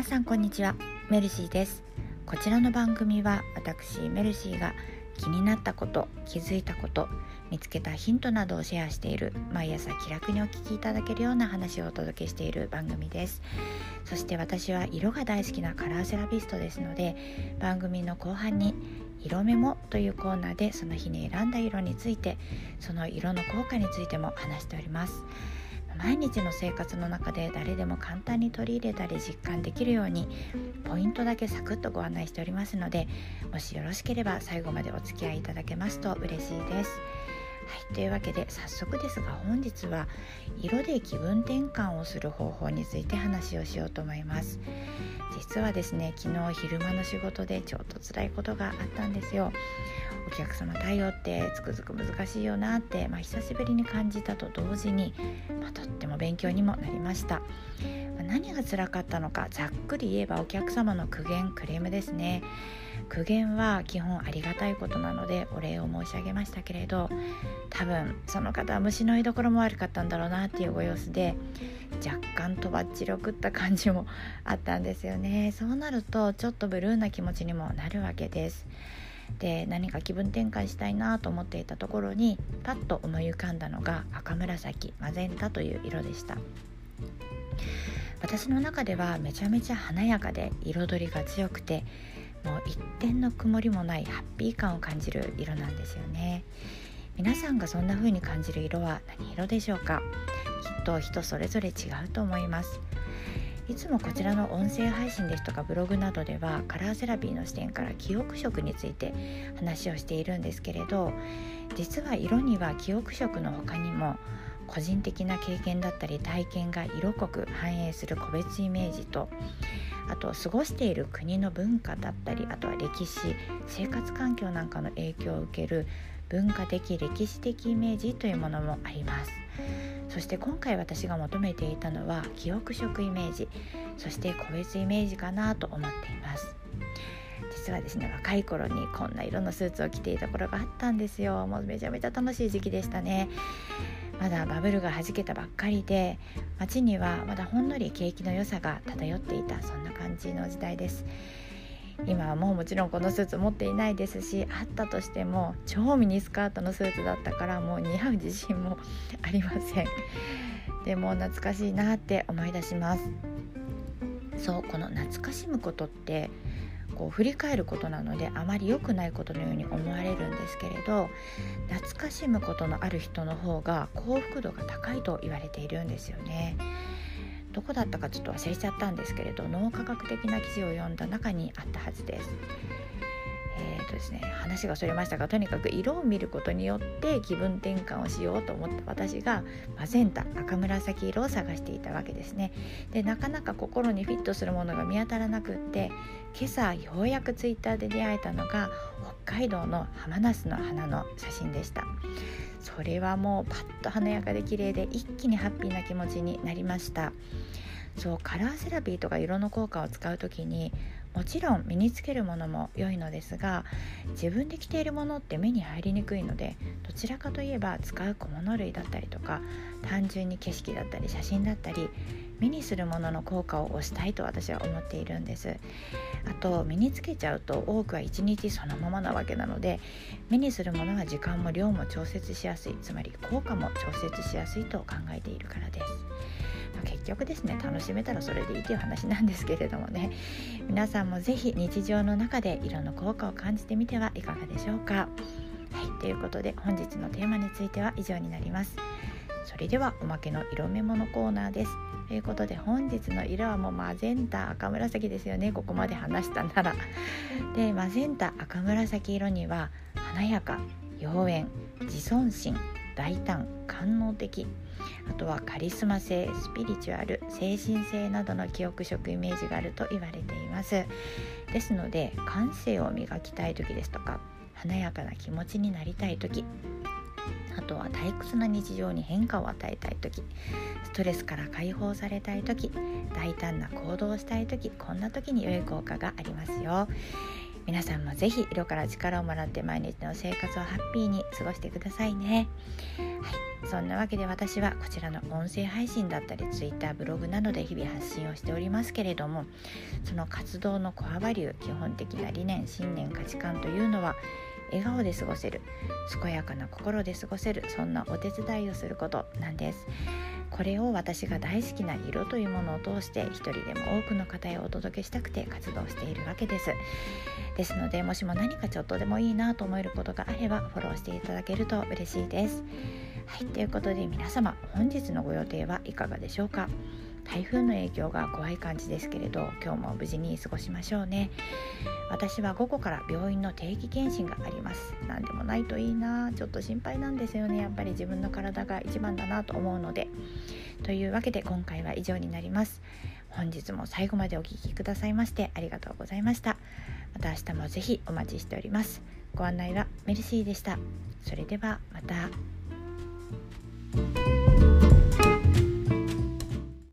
皆さんこんにちは。メルシーです。こちらの番組は私メルシーが気になったこと気づいたこと見つけたヒントなどをシェアしている毎朝気楽にお聞きいただけるような話をお届けしている番組です。そして私は色が大好きなカラーセラピストですので番組の後半に色メモというコーナーでその日に選んだ色についてその色の効果についても話しております。毎日の生活の中で誰でも簡単に取り入れたり実感できるようにポイントだけサクッとご案内しておりますのでもしよろしければ最後までお付き合いいただけますと嬉しいです。はい、というわけで早速ですが本日は色で気分転換をする方法について話をしようと思います実はですね昨日昼間の仕事でちょっと辛いことがあったんですよお客様対応ってつくづく難しいよなって、まあ、久しぶりに感じたと同時に、まあ、とっても勉強にもなりました、まあ、何が辛かったのかざっくり言えばお客様の苦言クレームですね。苦言は基本ありがたいことなのでお礼を申し上げましたけれど多分その方は虫の居所も悪かったんだろうなっていうご様子で若干とばっちり送った感じもあったんですよね。そうなるとちょっとブルーな気持ちにもなるわけです。で何か気分転換したいなと思っていたところにパッと思い浮かんだのが赤紫マゼンタという色でした。私の中ではめちゃめちゃ華やかで彩りが強くてもう一点の曇りもないハッピー感を感じる色なんですよね。皆さんがそんな風に感じる色は何色でしょうか？きっと人それぞれ違うと思います。いつもこちらの音声配信ですとかブログなどではカラーセラピーの視点から記憶色について話をしているんですけれど実は色には記憶色の他にも個人的な経験だったり体験が色濃く反映する個別イメージとあと過ごしている国の文化だったりあとは歴史生活環境なんかの影響を受ける文化的歴史的イメージというものもあります。そして今回私が求めていたのは記憶色イメージそして個別イメージかなと思っています。実はですね若い頃にこんな色のスーツを着ていた頃があったんですよ。もうめちゃめちゃ楽しい時期でしたね。まだバブルがはじけたばっかりで街にはまだほんのり景気の良さが漂っていたそんな感じの時代です。今はもうもちろんこのスーツ持っていないですしあったとしても超ミニスカートのスーツだったからもう似合う自信もありませんでも懐かしいなって思い出しますそうこの懐かしむことってこう振り返ることなのであまり良くないことのように思われるんですけれど懐かしむことのある人の方が幸福度が高いと言われているんですよね。どこだったかちょっと忘れちゃったんですけれど脳科学的な記事を読んだ中にあったはずです。ーとですね、話がそれましたがとにかく色を見ることによって気分転換をしようと思った私がマゼンタ赤紫色を探していたわけですね。でなかなか心にフィットするものが見当たらなくって今朝ようやくツイッターで出会えたのが北海道のハマナスの花の写真でした。それはもうパッと華やかで綺麗で一気にハッピーな気持ちになりました。そうカラーセラピーとか色の効果を使う時にもちろん身につけるものも良いのですが自分で着ているものって目に入りにくいのでどちらかといえば使う小物類だったりとか単純に景色だったり写真だったり目にするものの効果を推したいと私は思っているんです。あと身につけちゃうと多くは1日そのままなわけなので目にするものは時間も量も調節しやすいつまり効果も調節しやすいと考えているからです。結局ですね楽しめたらそれでいいという話なんですけれどもね。皆さんも是非日常の中で色の効果を感じてみてはいかがでしょうか。はいということで本日のテーマについては以上になります。それではおまけの色メモのコーナーです。ということで本日の色はもうマゼンタ赤紫ですよね。ここまで話したなら。でマゼンタ赤紫色には華やか妖艶自尊心大胆官能的あとはカリスマ性スピリチュアル精神性などの記憶色イメージがあると言われています。ですので感性を磨きたい時ですとか華やかな気持ちになりたい時あとは退屈な日常に変化を与えたい時ストレスから解放されたい時大胆な行動をしたい時こんな時に良い効果がありますよ。皆さんもぜひ色から力をもらって毎日の生活をハッピーに過ごしてくださいね、はい、そんなわけで私はこちらの音声配信だったり Twitter ブログなどで日々発信をしておりますけれどもその活動のコアバリュー基本的な理念信念価値観というのは笑顔で過ごせる健やかな心で過ごせるそんなお手伝いをすることなんです。これを私が大好きな色というものを通して一人でも多くの方へお届けしたくて活動しているわけです。ですのでもしも何かちょっとでもいいなと思えることがあればフォローしていただけると嬉しいです。はいということで皆様本日のご予定はいかがでしょうか？台風の影響が怖い感じですけれど今日も無事に過ごしましょうね。私は午後から病院の定期検診があります。何でもないといいな。ちょっと心配なんですよね。やっぱり自分の体が一番だなと思うので。というわけで今回は以上になります。本日も最後までお聴きくださいましてありがとうございました。また明日もぜひお待ちしております。ご案内はメルシーでした。それではまた。